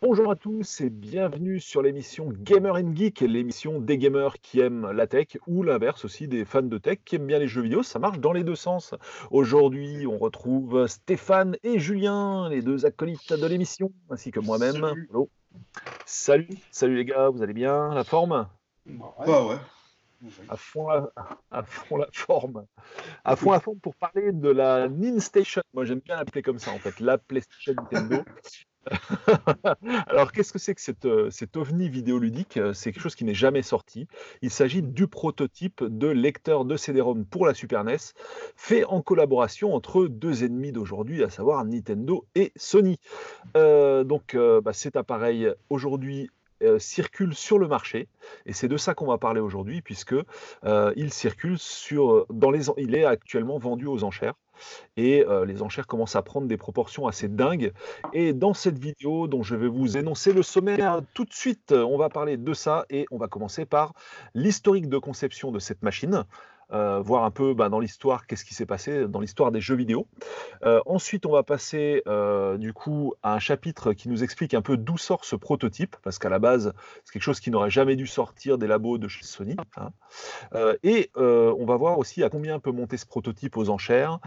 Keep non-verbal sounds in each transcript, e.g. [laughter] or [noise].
Bonjour à tous et bienvenue sur l'émission Gamer and Geek, l'émission des gamers qui aiment la tech ou l'inverse aussi des fans de tech qui aiment bien les jeux vidéo. Ça marche dans les deux sens. Aujourd'hui, on retrouve Stéphane et Julien, les deux acolytes de l'émission, ainsi que moi-même. Salut. Salut, salut les gars, vous allez bien? La forme? Bah ouais. à fond, la, à fond la forme. À fond la forme pour parler de la Nin Station. Moi, j'aime bien l'appeler comme ça, en fait, la PlayStation Nintendo. [laughs] Alors, qu'est-ce que c'est que euh, cet ovni vidéoludique Euh, C'est quelque chose qui n'est jamais sorti. Il s'agit du prototype de lecteur de CD-ROM pour la Super NES, fait en collaboration entre deux ennemis d'aujourd'hui, à savoir Nintendo et Sony. Euh, donc, bah, cet appareil aujourd'hui circule sur le marché et c'est de ça qu'on va parler aujourd'hui puisque il circule dans les il est actuellement vendu aux enchères et euh, les enchères commencent à prendre des proportions assez dingues. Et dans cette vidéo dont je vais vous énoncer le sommaire tout de suite on va parler de ça et on va commencer par l'historique de conception de cette machine euh, voir un peu bah, dans l'histoire qu'est-ce qui s'est passé dans l'histoire des jeux vidéo euh, ensuite, on va passer euh, du coup à un chapitre qui nous explique un peu d'où sort ce prototype, parce qu'à la base, c'est quelque chose qui n'aurait jamais dû sortir des labos de chez Sony. hein. Et on va voir aussi à combien peut monter ce prototype aux enchères,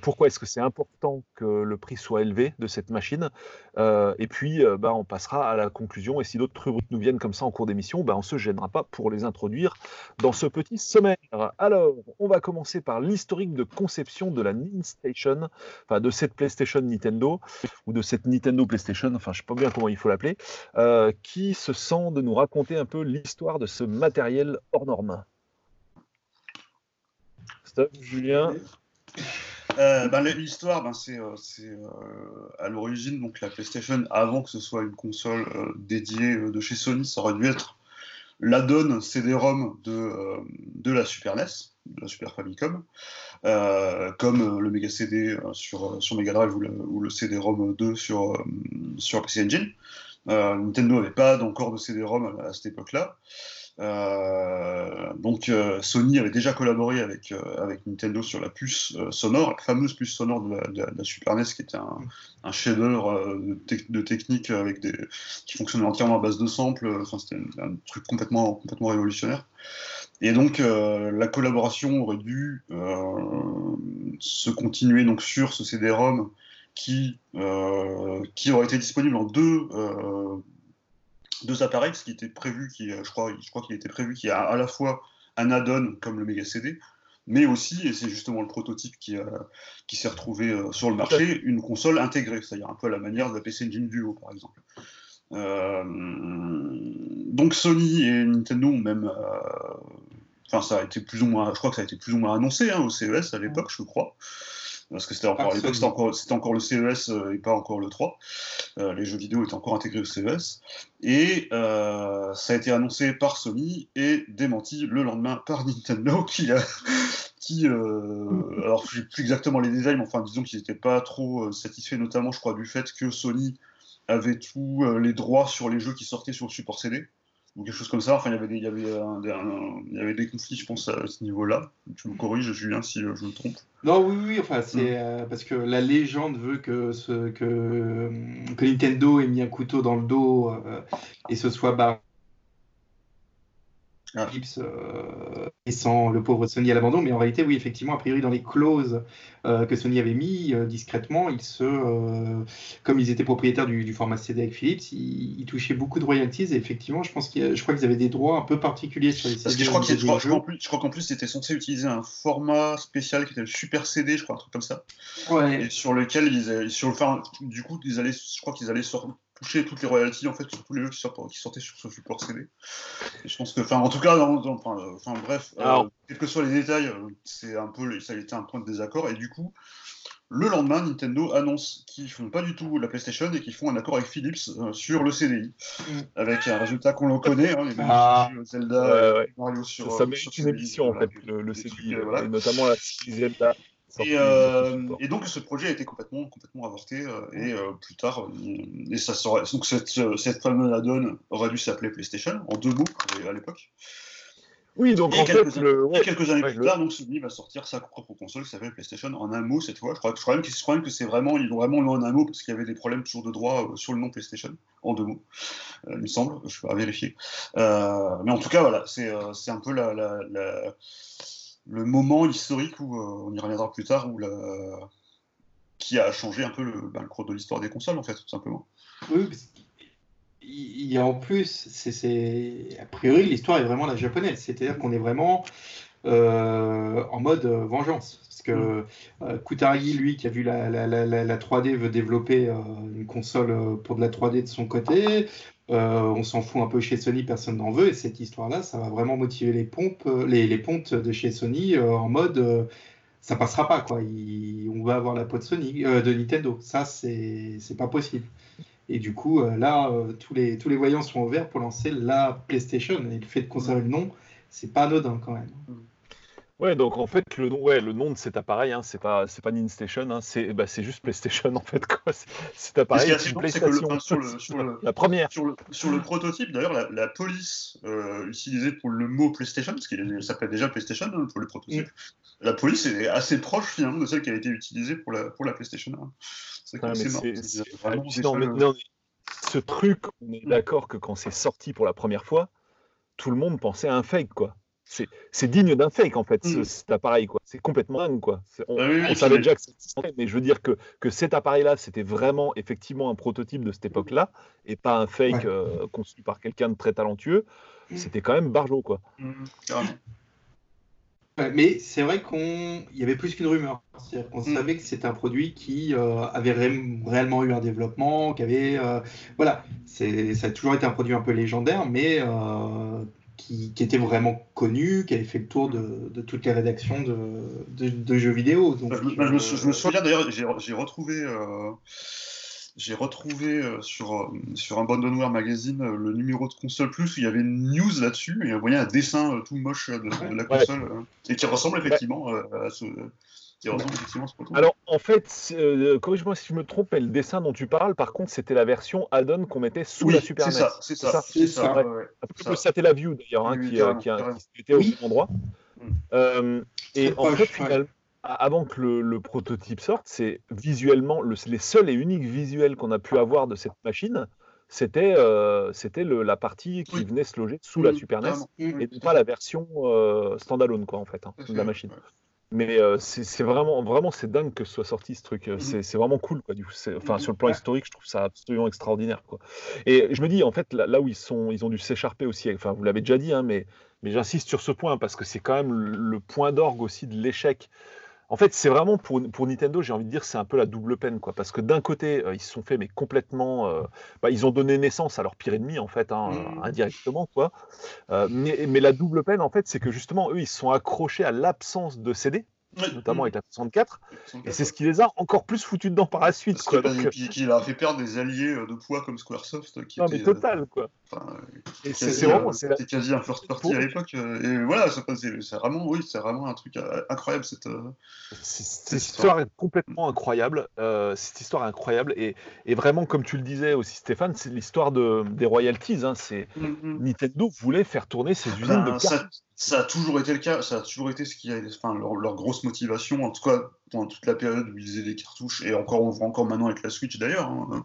pourquoi est-ce que c'est important que le prix soit élevé de cette machine, et puis bah, on passera à la conclusion, et si d'autres rubriques nous viennent comme ça en cours d'émission, bah, on ne se gênera pas pour les introduire dans ce petit sommaire. Alors, on va commencer par l'historique de conception de la Nin Station, enfin de cette PlayStation Nintendo ou de cette Nintendo PlayStation, enfin je sais pas bien comment il faut l'appeler, euh, qui se sent de nous raconter un peu l'histoire de ce matériel hors norme. Stop, Julien. Euh, ben, l'histoire, ben, c'est euh, à l'origine donc la PlayStation avant que ce soit une console dédiée de chez Sony, ça aurait dû être l'add-on CD-ROM de, euh, de la Super NES, de la Super Famicom, euh, comme euh, le Mega CD sur, sur Mega Drive ou le, CD-ROM 2 sur, sur PC Engine. Nintendo n'avait pas encore de CD-ROM à cette époque-là. Euh, donc euh, Sony avait déjà collaboré avec, euh, Nintendo sur la puce sonore, la fameuse puce sonore de la, Super NES, qui était un, un chef-d'œuvre de, tec- de technique avec qui fonctionnait entièrement à base de samples. Enfin, c'était un, truc complètement, complètement révolutionnaire. Et donc la collaboration aurait dû se continuer donc sur ce CD-ROM qui, aurait été disponible en deux, deux appareils, ce qui était prévu, qui, euh, je crois, je crois qu'il était prévu qu'il y a à la fois un add-on comme le Mega CD, mais aussi, et c'est justement le prototype qui, a- qui s'est retrouvé euh, sur le marché, une console intégrée, c'est-à-dire un peu à la manière de la PC Engine Duo, par exemple. Euh, donc Sony et Nintendo ont même, euh, enfin ça a été plus ou moins, je crois que ça a été plus ou moins annoncé hein, au CES à l'époque, je crois, parce que c'était encore, à l'époque c'était encore, le CES euh, et pas encore le 3. Euh, les jeux vidéo étaient encore intégrés au CES. Et euh, ça a été annoncé par Sony et démenti le lendemain par Nintendo [laughs] qui a. Qui, euh, alors, je sais plus exactement les détails, mais enfin, disons qu'ils n'étaient pas trop euh, satisfaits, notamment, je crois, du fait que Sony avait tous euh, les droits sur les jeux qui sortaient sur le support CD, ou quelque chose comme ça. Enfin, il y avait des, il y avait un- des- un- il y avait des conflits, je pense, à ce niveau-là. Tu me corriges, Julien, si euh, je me trompe. Non, oui, oui, enfin, c'est Mm. euh, parce que la légende veut que, ce, que, euh, que Nintendo ait mis un couteau dans le dos euh, et ce soit barré Ah. Philips, euh, laissant le pauvre Sony à l'abandon. Mais en réalité, oui, effectivement, a priori, dans les clauses euh, que Sony avait mis euh, discrètement, ils se, euh, comme ils étaient propriétaires du, du format CD avec Philips, ils, ils touchaient beaucoup de royalties. Et effectivement, je pense a- je crois qu'ils avaient des droits un peu particuliers sur les CD. Parce que je crois qu'en plus, c'était censé utiliser un format spécial qui était le Super CD, je crois, un truc comme ça. Ouais. et sur lequel ils, sur, enfin, du coup, ils allaient, je crois qu'ils allaient sor- toucher toutes les royalties en fait sur tous les jeux qui, sortent- qui sortaient sur ce support CD. Et je pense que, enfin, en tout cas, enfin, euh, enfin, bref, euh, quels que soient les détails, euh, c'est un peu, ça a été un point de désaccord. Et du coup, le lendemain, Nintendo annonce qu'ils font pas du tout la PlayStation et qu'ils font un accord avec Philips euh, sur le CDI, Mm. avec un résultat qu'on le connaît, hein, les Ah. Zelda, Ouais, ouais. Mario sur. ça euh, mérite sur une CDI, émission en fait, le, le CDI, trucs, euh, voilà. et notamment la date. Et, euh, et donc ce projet a été complètement, complètement avorté euh, et euh, plus tard, euh, et ça serait, donc cette, cette fameuse add-on aurait dû s'appeler PlayStation en deux mots à l'époque. Oui, donc Et en quelques, fait, le, et ouais, quelques années ouais, plus le- tard, donc Sony va sortir sa propre console qui s'appelle PlayStation en un mot cette fois. Je crois, je crois même, que- je crois même que c'est vraiment, ils l'ont vraiment en un mot parce qu'il y avait des problèmes toujours de droit euh, sur le nom PlayStation en deux mots, euh, il me semble. Je vais vérifier. Euh, mais en tout cas, voilà, c'est euh, c'est un peu la, la- la- le moment historique où euh, on y reviendra plus tard où la, qui a changé un peu le, ben, cours de l'histoire des consoles en fait, tout simplement. Oui, parce il y a en plus, c'est, a priori, l'histoire est vraiment la japonaise. C'est-à-dire qu'on est vraiment en mode euh, vengeance. Parce que euh, Kutaragi, lui, qui a vu la, la, la, la- la 3D, veut développer euh, une console euh, pour de la 3D de son côté. Euh, on s'en fout un peu chez Sony, personne n'en veut. Et cette histoire-là, ça va vraiment motiver les pompes, euh, les, les pontes de chez Sony euh, en mode. euh, ça passera pas quoi. Il- on va avoir la peau de Sony, euh, de Nintendo. Ça, c'est c'est pas possible. Et du coup, euh, là, euh, tous, les, tous les voyants sont ouverts pour lancer la PlayStation. Et le fait de conserver le nom, c'est pas anodin quand même. Ouais, donc en fait, le nom, ouais, le nom de cet appareil, hein, c'est pas, c'est pas Ninstation, hein, c'est, bah, c'est juste PlayStation en fait, quoi. C'est- Cet Et ce appareil, c'est marrant, c'est que le- PlayStation. enfin, sur le- sur le- La première. Sur le, sur le prototype, d'ailleurs, la, la police euh, utilisée pour le mot PlayStation, parce qu'il s'appelait déjà PlayStation hein, pour le prototype, la police est assez proche finalement de celle qui a été utilisée pour la, pour la PlayStation 1. C'est Ah, mais assez marrant. c'est- c'est vraiment des mais- non, mais ce truc, on est Mm. d'accord que quand c'est sorti pour la première fois, tout le monde pensait à un fake, quoi. C'est c'est digne d'un fake, en fait, ce- Mm. cet appareil, quoi. C'est complètement dingue, quoi. C'est- On, Ah oui, on savait déjà que c'était mais je veux dire que, que cet appareil-là, c'était vraiment, effectivement, un prototype de cette époque-là, et pas un fake Ouais. euh, conçu par quelqu'un de très talentueux. Mm. C'était quand même barjo, quoi. Mm, carrément. Ouais, mais c'est vrai qu'on il y avait plus qu'une rumeur. C'est-à-dire qu'on Mm. savait que c'était un produit qui euh, avait ré- réellement eu un développement, qui avait euh, voilà, c'est ça a toujours été un produit un peu légendaire, mais euh, qui, qui était vraiment connu, qui avait fait le tour de, de toutes les rédactions de, de, de jeux vidéo. Donc, Bah, je, me- bah, je me sou- je me euh, souviens d'ailleurs, j'ai retrouvé, euh, j'ai retrouvé euh, sur, euh, sur un Abandonware magazine euh, le numéro de console plus où il y avait une news là-dessus et on voyait un dessin euh, tout moche euh, de, de la console euh, et qui ressemble effectivement euh, à ce. Proton. Alors, en fait, c'est- euh, corrige-moi si je me trompe, mais le dessin dont tu parles, par contre, c'était la version add-on qu'on mettait sous oui, la Super c'est NES. ça, c'est ça, C'est c'est ça. ça. ouais, ouais. Un peu Ça. comme Satellaview d'ailleurs, hein, Oui, qui, euh, qui, a- carrément. qui était au même endroit. Mm. Euh, et en proche, fait, ouais. finalement, avant que le, le prototype sorte, c'est visuellement le- les seuls et uniques visuels qu'on a pu avoir de cette machine. C'était euh, c'était la partie qui Oui. venait se loger sous la Mm, Super NES. Mm. et pas la version euh, standalone quoi en fait hein, de la machine. Mais euh, c'est vraiment, vraiment, c'est dingue que ce soit sorti ce truc. Mhm. C'est c'est vraiment cool, quoi. Du coup, enfin, Mhm. sur le plan historique, je trouve ça absolument extraordinaire, quoi. Et je me dis, en fait, là, là où ils sont, ils ont dû s'écharper aussi. Enfin, vous l'avez déjà dit, hein, mais, mais j'insiste sur ce point parce que c'est quand même le, le point d'orgue aussi de l'échec. En fait, c'est vraiment pour, pour Nintendo, j'ai envie de dire, c'est un peu la double peine, quoi. Parce que d'un côté, euh, ils se sont fait, mais complètement, euh, bah, ils ont donné naissance à leur pire ennemi, en fait, hein, Mhm. indirectement, quoi. Euh, mais, mais la double peine, en fait, c'est que justement, eux, ils se sont accrochés à l'absence de CD. Notamment Mm. avec la 64, et c'est ce qui les a encore plus foutus dedans par la suite, Parce quoi. que, Donc, et puis qu'il a fait perdre des alliés euh, de poids comme Squaresoft qui non, mais euh, total, quoi. euh, c'est vraiment, c'était quasi un first party à l'époque. euh, et voilà, c'est pas- c'est c'est vraiment, oui, c'est vraiment un truc incroyable cette. Cette Cette histoire est complètement incroyable. euh, cette histoire est incroyable. Et, et vraiment, comme tu le disais aussi, Stéphane, c'est l'histoire de, des royalties. hein, c'est Nintendo voulait faire tourner ses usines Ben, de ça, cartes. Ça a toujours été le cas, ça a toujours été ce qui a, enfin, leur, leur grosse motivation, en tout cas pendant toute la période où ils faisaient des cartouches, et encore on voit encore maintenant avec la Switch d'ailleurs. hein.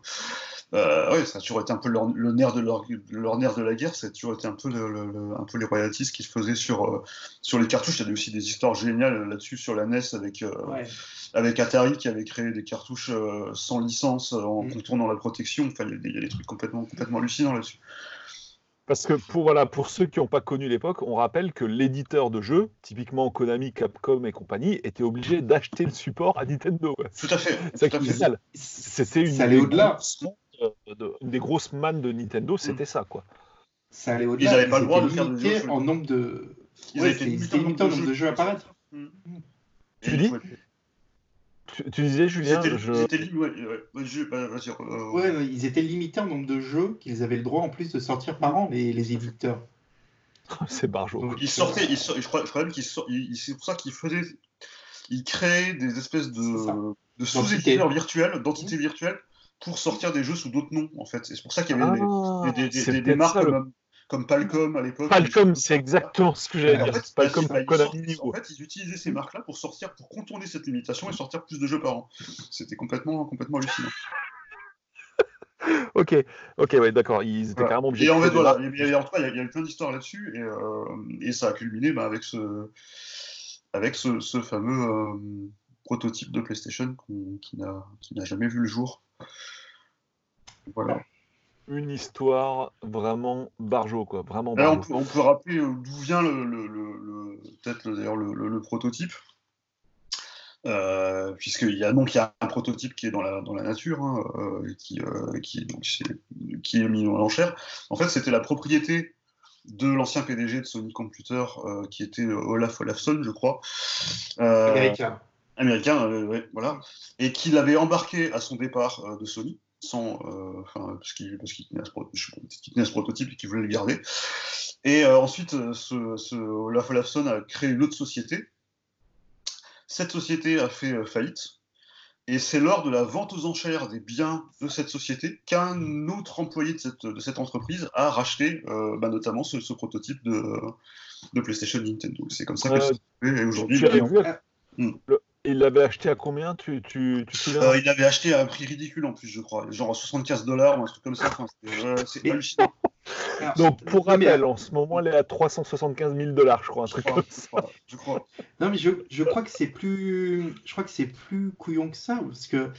Euh, ouais, ça a toujours été un peu leur, le nerf de leur, leur nerf de la guerre, ça a toujours été un peu, le, le- un peu les royalties qui se faisaient sur, euh, sur les cartouches. Il y avait aussi des histoires géniales là-dessus sur la NES avec, euh, Ouais. avec Atari qui avait créé des cartouches sans licence en Mm. contournant la protection. Enfin, il y a des- il y, a des trucs complètement, complètement hallucinants là-dessus. Parce que pour, voilà, pour ceux qui n'ont pas connu l'époque, on rappelle que l'éditeur de jeux, typiquement Konami, Capcom et compagnie, était obligé d'acheter le support à Nintendo. Tout à fait. C'est. C'était une, Ça allait des au-delà. de- de- une des grosses mannes de Nintendo, c'était ça. quoi. Ça allait au-delà. Ils avaient pas le droit de faire des jeux en nombre de. Ils Ouais, étaient limités en nombre de jeux à apparaître. Tu Et dis Tu, tu disais, Julien, Ils étaient, je... ils étaient ouais, ouais, ouais, je- bah, euh, Ouais, ils étaient limités en nombre de jeux qu'ils avaient le droit en plus de sortir par an, les, les éditeurs. [laughs] c'est barjo. Donc, Ils sortaient, ils sor- je crois, je crois même qu'ils ils- c'est pour ça qu'ils faisaient, ils créaient des espèces de, de sous-éditeurs virtuels, d'entités virtuelles, pour sortir des jeux sous d'autres noms, en fait. C'est pour ça qu'il y avait des- Ah, des, des- des- des marques ça, le- comme, comme Palcom à l'époque. Palcom, c'est exactement ce que j'allais En dire. fait, Palcom ils, sortent- en fait, ils utilisaient ces marques-là pour sortir, pour contourner cette limitation et sortir plus de jeux par an. C'était complètement, complètement hallucinant. [laughs] Ok, ok, ouais, d'accord. Ils étaient Voilà. carrément obligés. Et en fait, voilà, il y a- en tout cas, il y, plein d'histoires là-dessus, et, euh, et ça a culminé bah, avec ce, avec ce, ce fameux euh, prototype de PlayStation qu'on- qui n'a qui n'a jamais vu le jour. Voilà. Une histoire vraiment barjo, quoi. Vraiment Alors, on, barjo. peut, on peut rappeler euh, d'où vient le, le- le- le- peut-être le- d'ailleurs le, le- le prototype. Euh, puisqu'il y a donc il y a un prototype qui est dans la, dans la nature, hein, euh, qui, euh, qui, donc, c'est- qui est mis en enchère. En fait, c'était la propriété de l'ancien PDG de Sony Computer, euh, qui était Olaf Olafsson, je crois. Euh, Américain. américain, euh, ouais, voilà, et qu'il avait embarqué à son départ euh, de Sony, sans, euh, enfin, parce qu'il qu'il tenait, ce tenait à prototype et qu'il voulait le garder. Et euh, ensuite, euh, ce, ce Olaf Olafsson a créé une autre société. Cette société a fait euh, faillite. Et c'est lors de la vente aux enchères des biens de cette société qu'un autre employé de cette, de cette entreprise a racheté bah, notamment ce, ce prototype de, de PlayStation Nintendo. C'est comme ça que Euh, c'est fait. Et aujourd'hui, le- Il l'avait acheté à combien Tu, tu, tu te souviens? Euh, il l'avait acheté à un prix ridicule en plus, je crois, genre à 75 dollars ou un truc comme ça. Enfin, c'est euh, [laughs] hallucinant. Donc, pour rappel, en ce moment, elle est à 375 000 dollars, je crois, un Je truc crois, comme je ça. crois, je crois. Non, mais je, je crois que c'est plus, je crois que c'est plus couillon que ça, parce que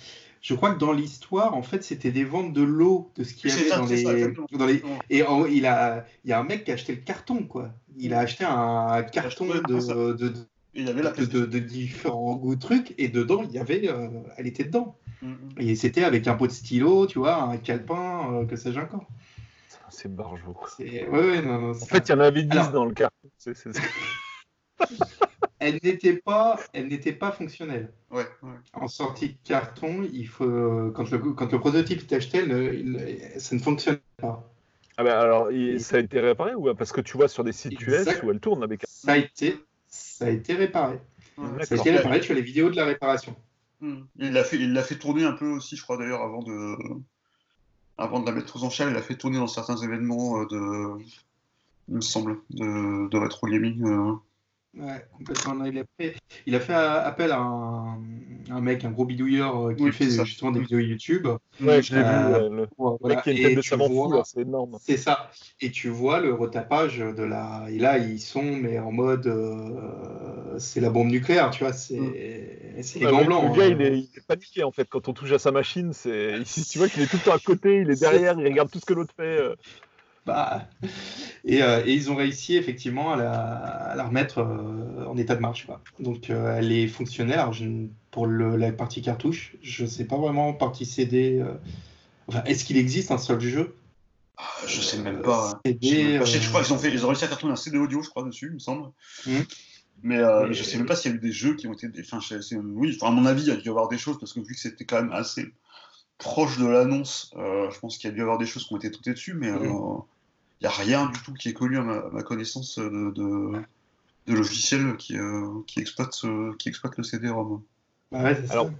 je crois que dans l'histoire, en fait, c'était des ventes de lots de ce qu'il y avait ça, dans les, ça, exactement. dans les, Exactement. et en- il a, il y a un mec qui a acheté le carton, quoi. Il a acheté un carton de, de, de, Et il y avait la de, de- de différents goûts de trucs, et dedans, il y avait, euh, elle était dedans. Mm, mm. Et c'était avec un pot de stylo, tu vois, un calepin, euh, que sais-je encore. C'est barjo. quoi. C'est, ouais, ouais, non, non, En fait, il y en avait 10 Alors- dans le carton. C'est- c'est- c'est- [laughs] elle n'était pas, elle n'était pas fonctionnelle. Ouais, ouais. En sortie de carton, il faut quand le quand le prototype est acheté, le- il- ça ne fonctionne pas. Ah ben alors, il- ça a été réparé ou parce que tu vois sur des sites US où elle tourne avec. Ça a été, ça a été réparé. Ouais. Ça a été réparé. Tu as les vidéos de la réparation. Mm. Il l'a fait, il l'a fait tourner un peu aussi, je crois d'ailleurs, avant de, avant de la mettre aux enchères, il a fait tourner dans certains événements euh, de, il me semble, de, de rétro gaming. Euh. Ouais, complètement. Il, a fait, il a fait euh, appel à un, un mec, un gros bidouilleur euh, qui Oui, fait ça. justement des vidéos YouTube. Ouais, je l'ai Euh, vu. ouais, le Voilà, mec qui a une tête de savant fou, c'est énorme. C'est ça. Et tu vois le retapage de la. Et là, ils sont, mais en mode. euh, C'est la bombe nucléaire, tu vois. C'est c'est les Ouais, gants le- gars, hein. il est, il est paniqué en fait quand on touche à sa machine. C'est, tu vois qu'il est tout le temps à côté, il est [laughs] derrière, il regarde tout ce que l'autre fait. Bah, et, euh, et ils ont réussi effectivement à la, à la remettre euh, en état de marche. Quoi. Donc euh, elle est fonctionnelle. Alors, je ne- pour le- la partie cartouche, je ne sais pas vraiment partie CD. Enfin, est-ce qu'il existe un seul jeu? Je sais même pas. hein. CD, Je, sais même pas. Je sais je crois qu'ils ont fait, ils ont réussi à cartonner un CD audio, je crois, dessus, il me semble. Mhm. Mais, euh, Mais- je sais même pas s'il y a eu des jeux qui ont été. Enfin, oui, enfin, à mon avis, il y a dû y avoir des choses parce que vu que c'était quand même assez proche de l'annonce, euh, je pense qu'il y a dû y avoir des choses qui ont été traitées dessus, mais euh, il n'y a rien du tout qui est connu à ma, à ma connaissance de, de, de logiciels qui, euh, qui, exploite qui exploite le CD-ROM. ouais, ça. Alors,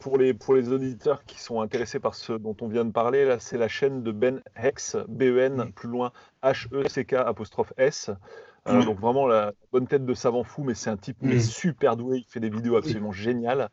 Pour les, pour les auditeurs qui sont intéressés par ce dont on vient de parler, là, c'est la chaîne de Ben Hex, B-E-N, plus loin, H-E-C-K apostrophe S. Euh. Donc vraiment la bonne tête de savant fou, mais c'est un type mais Mm. super doué, il fait des vidéos absolument géniales.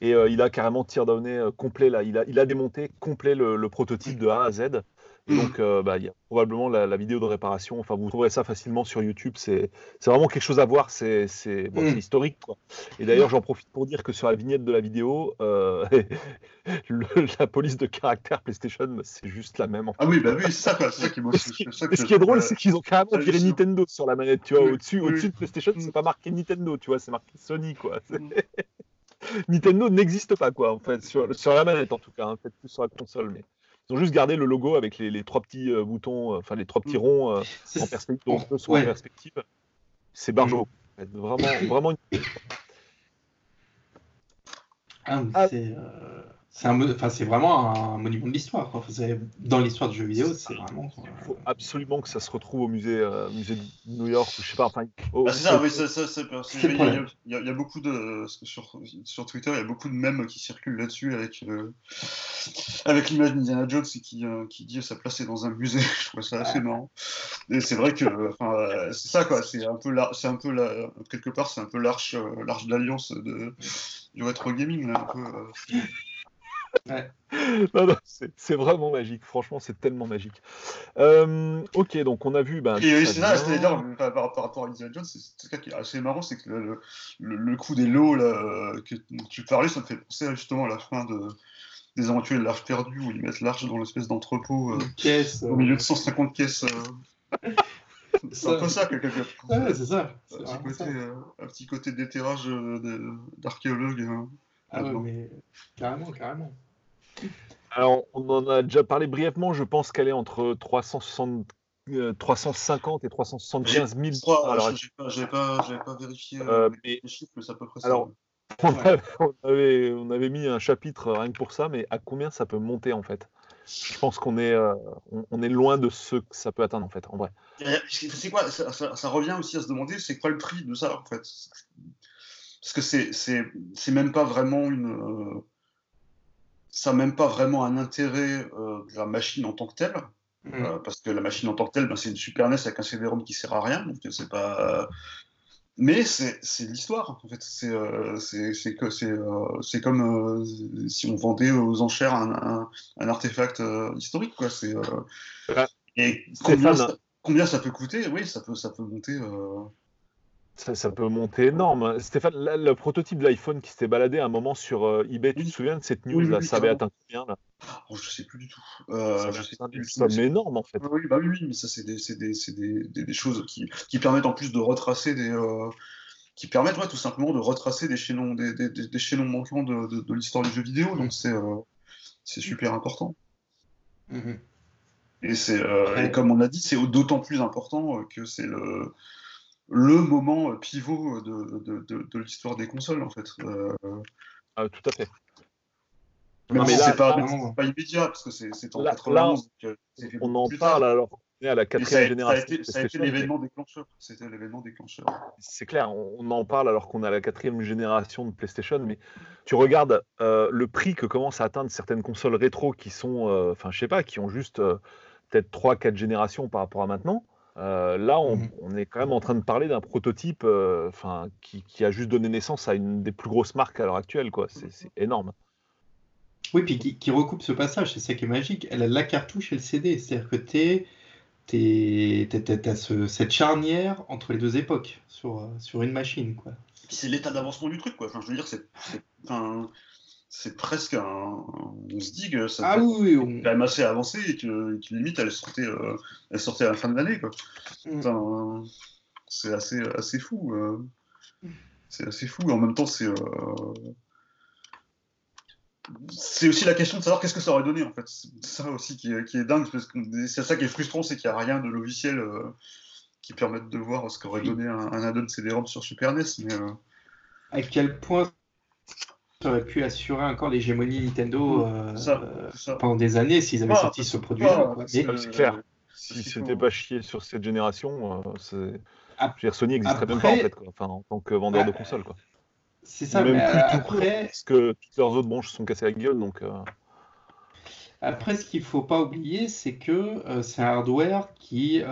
Et euh, il a carrément teardowné euh, complet, là. Il, a, il a démonté complet le, le prototype de A à Z. Et Mm. donc, euh, bah, il y a probablement la, la vidéo de réparation. Enfin, vous trouverez ça facilement sur YouTube. C'est vraiment quelque chose à voir. C'est c'est- bon, Mm. historique. Quoi. Et d'ailleurs, j'en profite pour dire que sur la vignette de la vidéo, euh, [laughs] le- la police de caractère PlayStation, c'est juste la même. en fait. Ah oui, bah oui, c'est ça, ça qui Et [laughs] ce ça ce qui est drôle, c'est qu'ils ont carrément viré hallucinant. Nintendo sur la manette, tu vois. Oui, Au-dessus, oui. au-dessus de PlayStation, Mm. c'est pas marqué Nintendo, tu vois, c'est marqué Sony, quoi. Mm. [laughs] Nintendo n'existe pas, quoi, en fait, sur, sur la manette en tout cas, hein, peut-être plus sur la console, mais ils ont juste gardé le logo avec les, les trois petits euh, boutons, euh, enfin les trois petits Mm. ronds euh, [laughs] en perspective, donc eux sont Ouais. en perspective. C'est barjo. fait. Vraiment, vraiment. une- Ah, Ah. c'est, euh, c'est enfin, vraiment un monument de l'histoire. dans l'histoire du jeu vidéo, c'est vraiment. Il faut absolument que ça se retrouve au musée, euh, musée de New York ou je sais pas. Enfin, bah, c'est ça, oui, ça, ça, il, y a, il y a beaucoup de sur, sur Twitter, il y a beaucoup de mèmes qui circulent là-dessus avec euh, avec l'image d'Indiana Jones qui, euh, qui dit sa place est dans un musée. [laughs] je trouve ça assez marrant. Et c'est vrai que c'est ça quoi. C'est un peu c'est un peu la, quelque part c'est un peu l'arche l'arche d'alliance de du rétro gaming là, un peu. [laughs] c'est vraiment magique, franchement, c'est tellement magique. Euh, ok, donc on a vu. Ben, et c'est ça, c'est-à-dire, par, rapport à Indiana Jones, c'est ça qui est assez marrant, c'est que le, le, coup des lots là, euh, que tu parlais, ça me fait penser justement à la fin de, des aventuriers de l'Arche perdue, où ils mettent l'Arche dans l'espèce d'entrepôt euh, au milieu de 150 caisses. [laughs] c'est un peu ça, quelque Ouais, c'est ça. Un, petit côté, un petit côté d'éthérage d'archéologue. Hein. Ah ouais, mais carrément, carrément. Alors, on en a déjà parlé brièvement. Je pense qu'elle est entre 360, 350 euh, et 375 000. alors, j'ai pas, pas, pas, vérifié euh, euh les chiffres, mais c'est à peu près alors, ça. On, avait, on, avait, mis un chapitre rien que pour ça, mais à combien ça peut monter en fait? Je pense qu'on est, euh, on, est loin de ce que ça peut atteindre en fait, en vrai. C'est quoi ça, ça, revient aussi à se demander, c'est quoi le prix de ça en fait? Parce que c'est même pas vraiment une ça n'a même pas vraiment un intérêt euh, de la machine en tant que telle. Mm. Euh, parce que la machine en tant que telle, ben, c'est une Super NES avec un CD-ROM qui sert à rien, donc c'est pas. Mais c'est l'histoire, en fait. C'est euh, c'est comme si on vendait aux enchères un, un, artefact historique, quoi. C'est et combien ça, combien ça, peut coûter? Oui, ça peut ça peut monter. Ça, peut monter énorme. Stéphane, le prototype de l'iPhone qui s'était baladé à un moment sur euh, eBay, tu te souviens de cette news là Ça avait atteint combien là? Oh, Je sais plus du tout. Euh, c'est énorme en fait. Oui, bah oui, mais ça c'est des, des, des, des, choses qui, qui, permettent en plus de retracer des. Euh, qui permettent tout simplement de retracer des chaînons, des, des, chaînons manquants de, de, l'histoire du jeu vidéo. Donc c'est euh, c'est super important. Mm-hmm. Et, c'est, et comme on l'a dit, c'est d'autant plus important que c'est le le moment pivot de, de, de, l'histoire des consoles, en fait. Euh... Ah, tout à fait. mais c'est pas, pas, immédiat, parce que c'est en 91. on en parle alors qu'on est à la quatrième génération. Ça a été, l'événement déclencheur. C'était l'événement déclencheur. C'est clair, on, en parle alors qu'on est à la quatrième génération de PlayStation, mais tu regardes euh, le prix que commencent à atteindre certaines consoles rétro qui sont, euh, enfin, je sais pas, qui ont juste euh, peut-être 3-4 générations par rapport à maintenant. Euh, là, mmh on, est quand même en train de parler d'un prototype euh, enfin, qui, a juste donné naissance à une des plus grosses marques à l'heure actuelle. quoi. C'est énorme. Oui, puis qui, recoupe ce passage, c'est ça qui est magique. Elle a la cartouche et le CD. C'est-à-dire que tu as cette charnière entre les deux époques sur, sur une machine. quoi. C'est l'état d'avancement du truc. Quoi. Enfin, je veux dire, c'est c'est presque un, on se dit que ça ah, oui, quand même assez avancé et que, limite elle sortait, euh, elle sortait à la fin de l'année quoi. Mm. c'est assez, assez fou. Euh. C'est assez fou et en même temps c'est euh, c'est aussi la question de savoir qu'est-ce que ça aurait donné en fait. C'est ça aussi qui est, qui est dingue parce que c'est ça qui est frustrant, c'est qu'il n'y a rien de logiciel qui permette de voir ce qu'aurait donné un, un add-on CD-ROM sur Super NES. Mais, à quel point aurait pu assurer encore l'hégémonie Nintendo mmh, euh, pendant des années s'ils avaient sorti ce produit-là. C'est clair. Si c'était pas chié sur cette génération, euh. Sony n'existerait même pas en fait, Enfin, en tant que vendeur de consoles. Quoi. C'est ça, même mais plus après... parce que toutes leurs autres branches sont cassées la gueule, donc. Euh. Après, ce qu'il ne faut pas oublier, c'est que c'est un hardware qui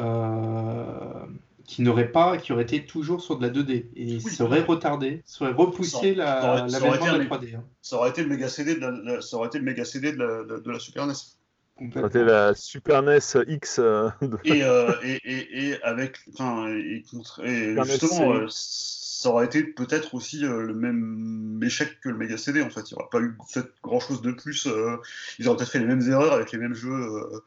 qui n'aurait pas, qui aurait été toujours sur de la 2D et serait retardé, serait repoussé la, la, 3D. Hein. Ça aurait été le méga CD de la, ça aurait été le méga CD de la, de, la Super NES. Ça aurait été la Super NES X. Euh, et, euh, et, et, et, avec, enfin, et, justement, euh, ça aurait été peut-être aussi le même échec que le méga CD en fait. Il n'y aurait pas eu grand chose de plus. ils auraient peut-être fait les mêmes erreurs avec les mêmes jeux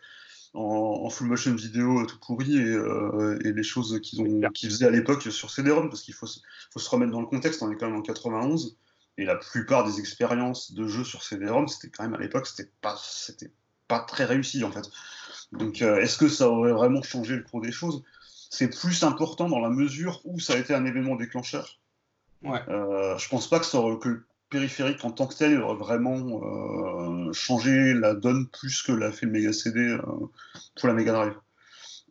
en, full motion vidéo tout pourri et, euh, et les choses qu'ils faisaient à l'époque sur CD-ROM parce qu'il faut, faut, se remettre dans le contexte on est quand même en 91 et la plupart des expériences de jeux sur CD-ROM c'était quand même à l'époque c'était pas c'était pas très réussi en fait. Donc euh, est-ce que ça aurait vraiment changé le cours des choses? C'est plus important dans la mesure où ça a été un événement déclencheur. Ouais. Euh, je pense pas que ça aurait, que périphérique en tant que tel aurait vraiment euh, changé la donne plus que l'a fait le Mega CD euh, pour la Mega Drive.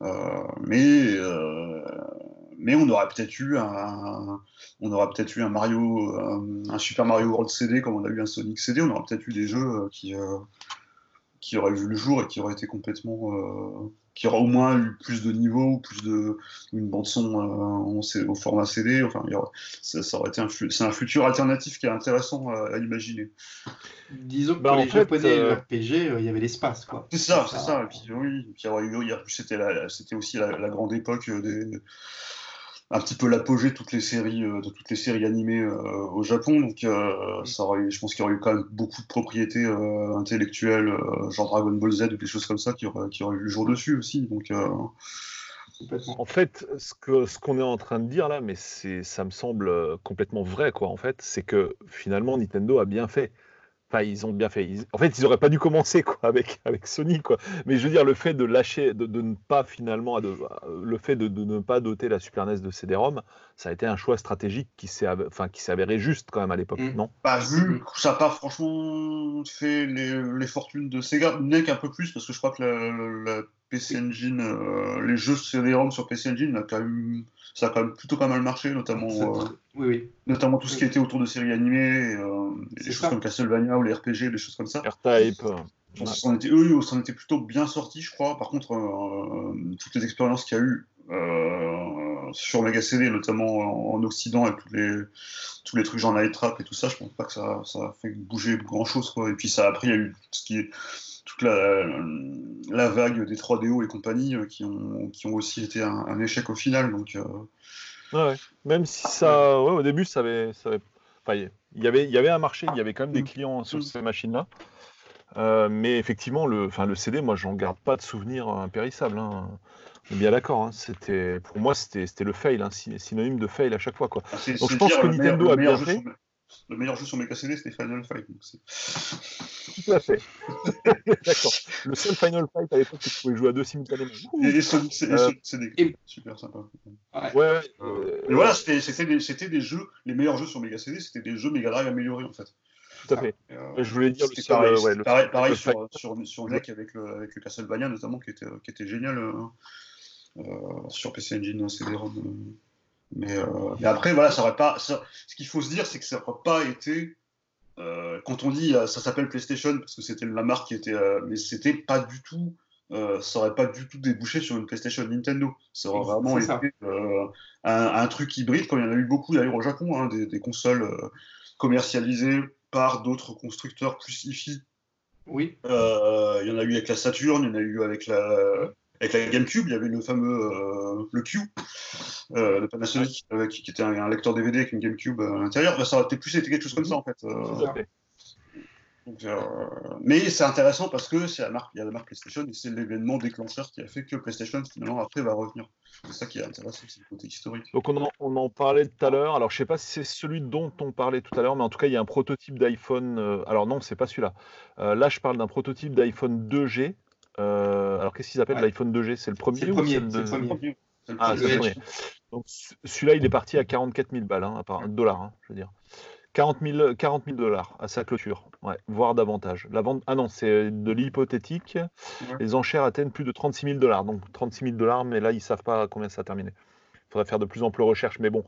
Euh, mais, mais on aurait peut-être eu un, peut-être eu un Mario, un, Super Mario World CD comme on a eu un Sonic CD. On aurait peut-être eu des jeux qui qui auraient vu le jour et qui auraient été complètement qui aura au moins eu plus de niveaux, plus de une bande son euh, au format CD. Enfin, ça, aurait été un, c'est un futur alternatif qui est intéressant à, imaginer. Disons que bah, pour les fait, japonais euh... RPG, euh, il y avait l'espace, quoi. C'est ça, c'est ça. Et puis oui, puis, c'était, c'était aussi la, la, grande époque des un petit peu l'apogée de toutes les séries, euh, de toutes les séries animées euh, au Japon. Donc, euh, ça je pense qu'il y aurait eu quand même beaucoup de propriétés intellectuelles, genre Dragon Ball Z ou des choses comme ça, qui auraient, qui auraient eu le jour dessus aussi. Donc, en fait, ce que ce qu'on est en train de dire là, mais c'est, ça me semble complètement vrai, quoi. En fait, c'est que finalement Nintendo a bien fait ils ont bien fait. en fait, ils n'auraient pas dû commencer quoi, avec, avec Sony. Quoi. Mais je veux dire, le fait de lâcher, de, ne pas finalement, de, le fait de, ne pas doter la Super NES de CD-ROM, ça a été un choix stratégique qui s'est enfin, avéré juste quand même à l'époque, mm. non? Pas bah, vu, ça n'a pas franchement fait les, fortunes de Sega, n'est un peu plus, parce que je crois que la, PC Engine, euh, les jeux CD-ROM sur PC Engine, a quand même ça a quand même plutôt pas mal marché, notamment, euh, oui, oui. notamment tout ce qui était autour de séries animées, euh, des choses comme Castlevania ou les RPG, des choses comme ça. R-Type. On était, eux, on était plutôt bien sortis, je crois. Par contre, euh, toutes les expériences qu'il y a eu sur Mega CD, notamment en, Occident, avec tous les, tous les trucs genre Night Trap et tout ça, je pense pas que ça, ça a fait bouger grand chose. Quoi. Et puis ça, après, il y a eu ce qui est toute la, la, vague des 3DO et compagnie euh, qui, ont, qui ont aussi été un, échec au final. Donc, euh. ouais, Même si ça, ouais, au début, ça avait, ça avait... Enfin, il y avait, il y avait un marché, il y avait quand même des mm. clients sur mm. ces machines-là. Euh, mais effectivement, le, enfin, le CD, moi, j'en garde pas de souvenir impérissable. Hein. On est bien d'accord. Hein. C'était, pour moi, c'était, le fail, hein, synonyme de fail à chaque fois. Quoi. Ah, Donc je pense que Nintendo a bien fait le meilleur jeu sur mes CD, c'était Final Fight. Tout à fait. [laughs] D'accord. Le seul Final Fight à l'époque, que tu pouvais jouer à deux simultanément. Et, Sonic CD, euh, super sympa. Ouais. ouais euh, mais voilà, c'était des, des, jeux, les meilleurs jeux sur Mega CD, c'était des jeux Mega Drive améliorés en fait. Tout à fait. Euh, je voulais dire le pareil, ouais, le pareil, pareil sur, sur, sur, NEC avec le, avec le Castlevania notamment, qui était, qui était génial euh, sur PC Engine CD-ROM. Euh, mais, après, voilà, ça aurait pas. ce qu'il faut se dire, c'est que ça n'aurait pas été. Euh, quand on dit euh, ça s'appelle PlayStation parce que c'était la marque qui était, mais c'était pas du tout. ça aurait pas du tout débouché sur une PlayStation Nintendo. Ça aurait vraiment été un, truc hybride, comme il y en a eu beaucoup d'ailleurs au Japon, hein, des, consoles commercialisées par d'autres constructeurs plus hi Oui. il y en a eu avec la Saturn, il y en a eu avec la, avec la GameCube, il y avait le fameux euh, le Q euh, de Panasonic qui, était un, lecteur DVD avec une GameCube à l'intérieur. Bah, ça aurait peut-être plus été quelque chose comme ça en fait. Euh. mais c'est intéressant parce que c'est la marque, il y a la marque PlayStation et c'est l'événement déclencheur qui a fait que PlayStation finalement après va revenir. C'est ça qui est intéressant, c'est le côté historique. Donc on en, on en parlait tout à l'heure. Alors je sais pas si c'est celui dont on parlait tout à l'heure, mais en tout cas il y a un prototype d'iPhone. alors non, c'est pas celui-là. là je parle d'un prototype d'iPhone 2G euh, alors, qu'est-ce qu'ils appellent l'iPhone 2G C'est le premier C'est le premier. le premier. Ah, c'est le premier. Donc, celui-là, il est parti à 44 000 balles, hein, à dollars, hein, je veux dire. 40 000, 40 dollars à sa clôture, ouais, voire davantage. La vente, ah non, c'est de l'hypothétique. Les enchères atteignent plus de 36 000 dollars. Donc 36 000 dollars, mais là, ils savent pas combien ça a terminé. Il faudrait faire de plus amples recherches, mais bon,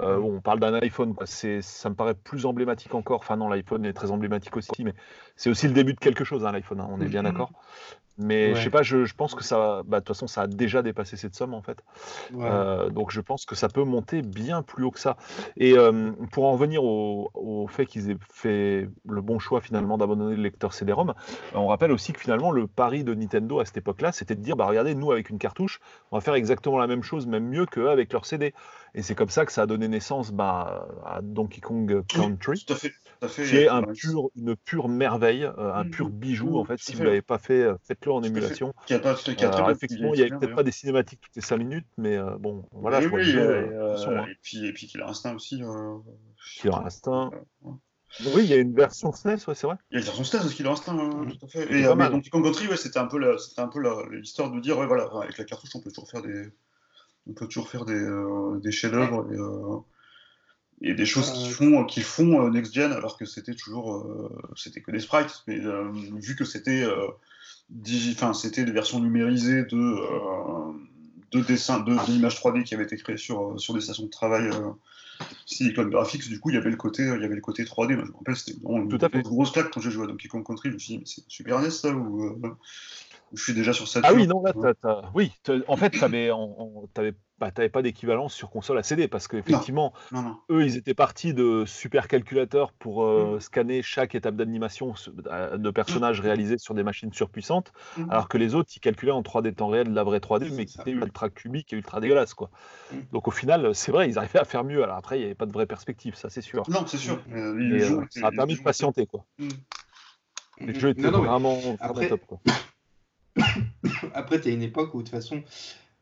euh, on parle d'un iPhone, quoi. C'est, ça me paraît plus emblématique encore. Enfin non, l'iPhone est très emblématique aussi, mais c'est aussi le début de quelque chose, hein, l'iPhone. Hein, on est bien mm-hmm. d'accord. Mais je sais pas, je, pense que ça, bah, de toute façon, ça a déjà dépassé cette somme en fait. Euh, donc je pense que ça peut monter bien plus haut que ça. Et euh, pour en venir au, fait qu'ils aient fait le bon choix finalement d'abandonner le lecteur CD-ROM, on rappelle aussi que finalement le pari de Nintendo à cette époque-là, c'était de dire, bah regardez, nous avec une cartouche, on va faire exactement la même chose, même mieux qu'eux avec leur CD. Et c'est comme ça que ça a donné naissance bah, à Donkey Kong Country. Tout à fait qui est un pur, une pure merveille, euh, un pur mmh. bijou. En fait, si vous ne l'avez pas fait, euh, faites-le en émulation. Alors, effectivement, il n'y a peut-être pas des cinématiques toutes les 5 minutes, mais euh, bon, voilà. je oui, hein. et, puis, et puis Killer Instinct aussi. Killer Instinct. Oui, il y a une version SNES, ouais, c'est vrai. Il y a une version SNES de Killer Instinct, mmh. tout à fait. Et, donc, Kong Country, ouais, c'était un peu l'histoire de dire, ouais, voilà, avec la cartouche, on peut toujours faire des, on peut toujours faire des, des chefs-d'œuvre. Et des choses qui font, qui font next gen alors que c'était toujours, c'était que des sprites. Mais vu que c'était, enfin c'était des versions numérisées de de dessins, de, d'images 3D qui avaient été créées sur, sur des stations de travail Silicon Graphics, du coup, il y avait le côté, il y avait le côté 3D. je me rappelle, c'était vraiment Tout à fait. grosse claque quand j'ai joué à Donkey Kong Country. Je me suis dit, c'est Super NES ça ou, je suis déjà sur ça Ah oui, non, là, oui. En fait, tu avais, bah, pas d'équivalence sur console à CD parce qu'effectivement, eux, ils étaient partis de super calculateurs pour euh, mm. scanner chaque étape d'animation de personnages réalisés sur des machines surpuissantes, mm. alors que les autres, ils calculaient en 3D temps réel la vraie 3D, mais qui était ultra cubique et ultra dégueulasse. Quoi. Mm. Donc au final, c'est vrai, ils arrivaient à faire mieux. Alors après, il n'y avait pas de vraie perspective, ça c'est sûr. Non, c'est sûr. Euh, ça a permis de patienter. Quoi. Les jeux étaient vraiment, top. Quoi. [coughs] Après, tu as une époque où, de toute façon,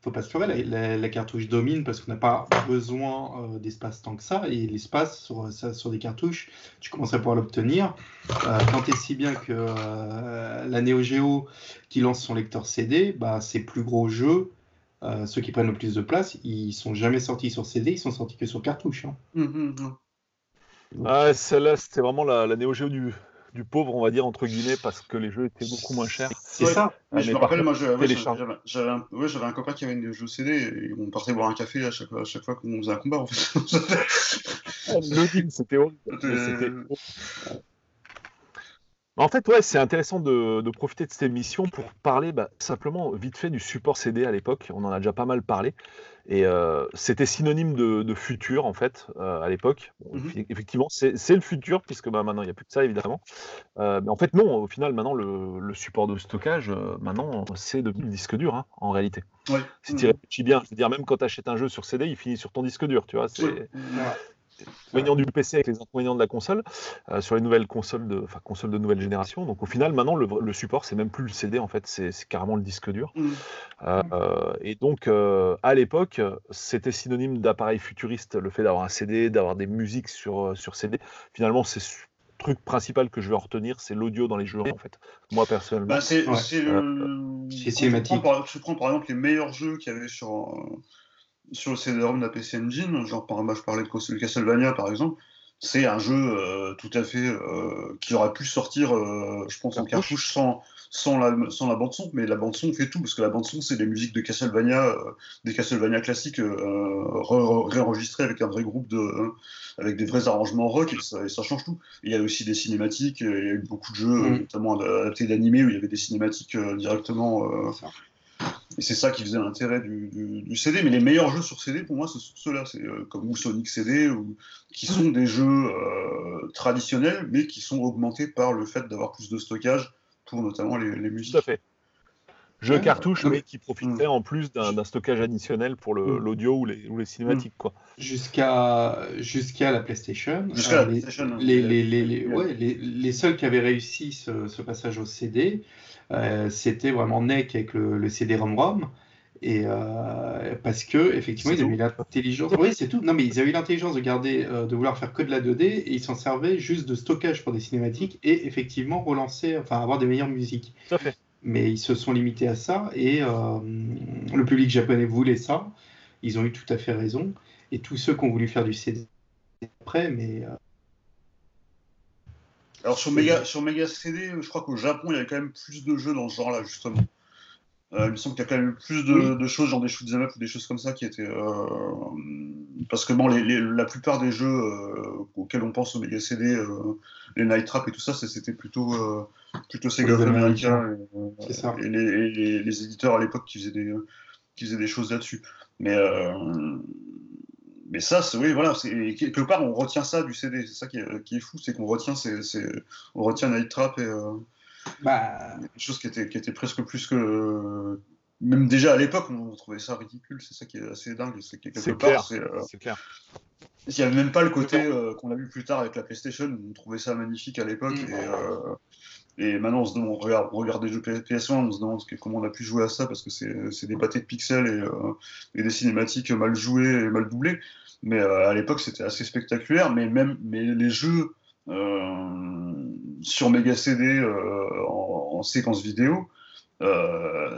faut pas se leurrer, la, cartouche domine parce qu'on n'a pas besoin euh, d'espace tant que ça. Et l'espace sur, sur des cartouches, tu commences à pouvoir l'obtenir. Euh, tant et si bien que euh, la Neo Geo qui lance son lecteur CD, bah, ses plus gros jeux, euh, ceux qui prennent le plus de place, ils sont jamais sortis sur CD, ils sont sortis que sur cartouche. Hein. Mmh, mmh, mmh. Ah, celle-là, c'était vraiment la, la Neo Geo du, du pauvre, on va dire, entre guillemets, parce que les jeux étaient beaucoup moins chers. C'est ça. Ah, je me rappelle, moi, j'avais un, ouais, un, copain qui avait une jeu CD et on partait boire un café à chaque, à chaque fois qu'on faisait un combat, en fait. [laughs] Le c'était horrible. En fait, ouais, c'est intéressant de, profiter de cette émission pour parler bah, simplement vite fait du support CD à l'époque. On en a déjà pas mal parlé. Et euh, c'était synonyme de, futur, en fait, euh, à l'époque. Mmh effectivement, c'est le futur, puisque bah, maintenant, il n'y a plus que ça, évidemment. Euh, mais en fait, non, au final, maintenant, le, support de stockage, maintenant, c'est devenu le disque dur, hein, en réalité. Si tu réfléchis bien, je veux dire, même quand tu achètes un jeu sur CD, il finit sur ton disque dur, tu vois. Inconvénients du PC avec les inconvénients de la console euh, sur les nouvelles consoles de, enfin, consoles de nouvelle génération. Donc au final, maintenant, le, support, c'est même plus le CD, en fait, c'est carrément le disque dur. Mmh. Euh, et donc, euh, à l'époque, c'était synonyme d'appareil futuriste, le fait d'avoir un CD, d'avoir des musiques sur, sur CD. Finalement, c'est truc principal que je vais retenir, c'est l'audio dans les jeux, en fait. Moi, personnellement. Bah, c'est le... cinématique. Je prends, par exemple les meilleurs jeux qu'il y avait sur sur le CD-ROM de la PC Engine, genre par exemple, je parlais de Castlevania par exemple, c'est un jeu euh, tout à fait euh, qui aurait pu sortir, euh, je pense, en cartouche sans, sans la, sans la bande-son, mais la bande-son fait tout, parce que la bande-son, c'est des musiques de Castlevania, des Castlevania classiques réenregistrées avec un vrai groupe de. avec des vrais arrangements rock, et ça, change tout. il y a aussi des cinématiques, il y a eu beaucoup de jeux, mm. notamment adaptés d'animés, où il y avait des cinématiques directement et c'est ça qui faisait l'intérêt du, CD. Mais les meilleurs jeux sur CD, pour moi, ce sont ceux-là, c'est euh, comme Sonic CD, ou, qui sont des jeux euh, traditionnels, mais qui sont augmentés par le fait d'avoir plus de stockage pour notamment les, musiques. À fait. Jeux cartouches, mais qui profiteraient en plus d'un stockage additionnel pour mm. l'audio ou les, ou les cinématiques. Mm. Jusqu'à jusqu'à la PlayStation. Jusqu'à la PlayStation. Hein. Les, les, les, les, seuls qui avaient réussi ce, ce passage au CD, euh, c'était vraiment NEC avec le, CD-ROM-ROM. Et euh, parce que effectivement ils avaient l'intelligence. Oui, c'est tout. Non, mais ils avaient l'intelligence de garder, euh, de vouloir faire que de la 2D et ils s'en servaient juste de stockage pour des cinématiques et effectivement relancer, enfin avoir des meilleures musiques. Tout à fait. Mais ils se sont limités à ça et le public japonais voulait ça. Ils ont eu tout à fait raison. Et tous ceux qui ont voulu faire du CD après, mais alors sur Mega, sur Mega CD, je crois qu'au Japon, il y a quand même plus de jeux dans ce genre-là, justement. Euh, il me semble qu'il y a quand même plus de, choses, genre des shoot'em up ou des choses comme ça qui étaient. Euh, parce que bon, la plupart des jeux euh, auxquels on pense au Mega CD, les Night Trap et tout ça, c'était plutôt, plutôt Sega américain et, et, les, les, éditeurs à l'époque qui faisaient des qui faisaient des choses là-dessus. Mais mais ça, oui, voilà, quelque part, on retient ça du CD. C'est ça qui est, fou, c'est qu'on retient, c'est, on retient Night Trap et euh, bah... des choses qui étaient, qui étaient presque plus que. Même déjà à l'époque, on trouvait ça ridicule. C'est ça qui est assez dingue. C'est quelque part, euh, c'est, clair. Il n'y avait même pas le côté euh, qu'on a vu plus tard avec la PlayStation. On trouvait ça magnifique à l'époque. Mm. Et, et, maintenant, on, se demande, on, regarde, on regarde des jeux PS1, on se demande comment on a pu jouer à ça parce que c'est, des pâtés de pixels et, et, des cinématiques mal jouées et mal doublées. Mais euh, à l'époque, c'était assez spectaculaire. Mais même mais les jeux euh, sur Mega CD euh, en, séquence vidéo,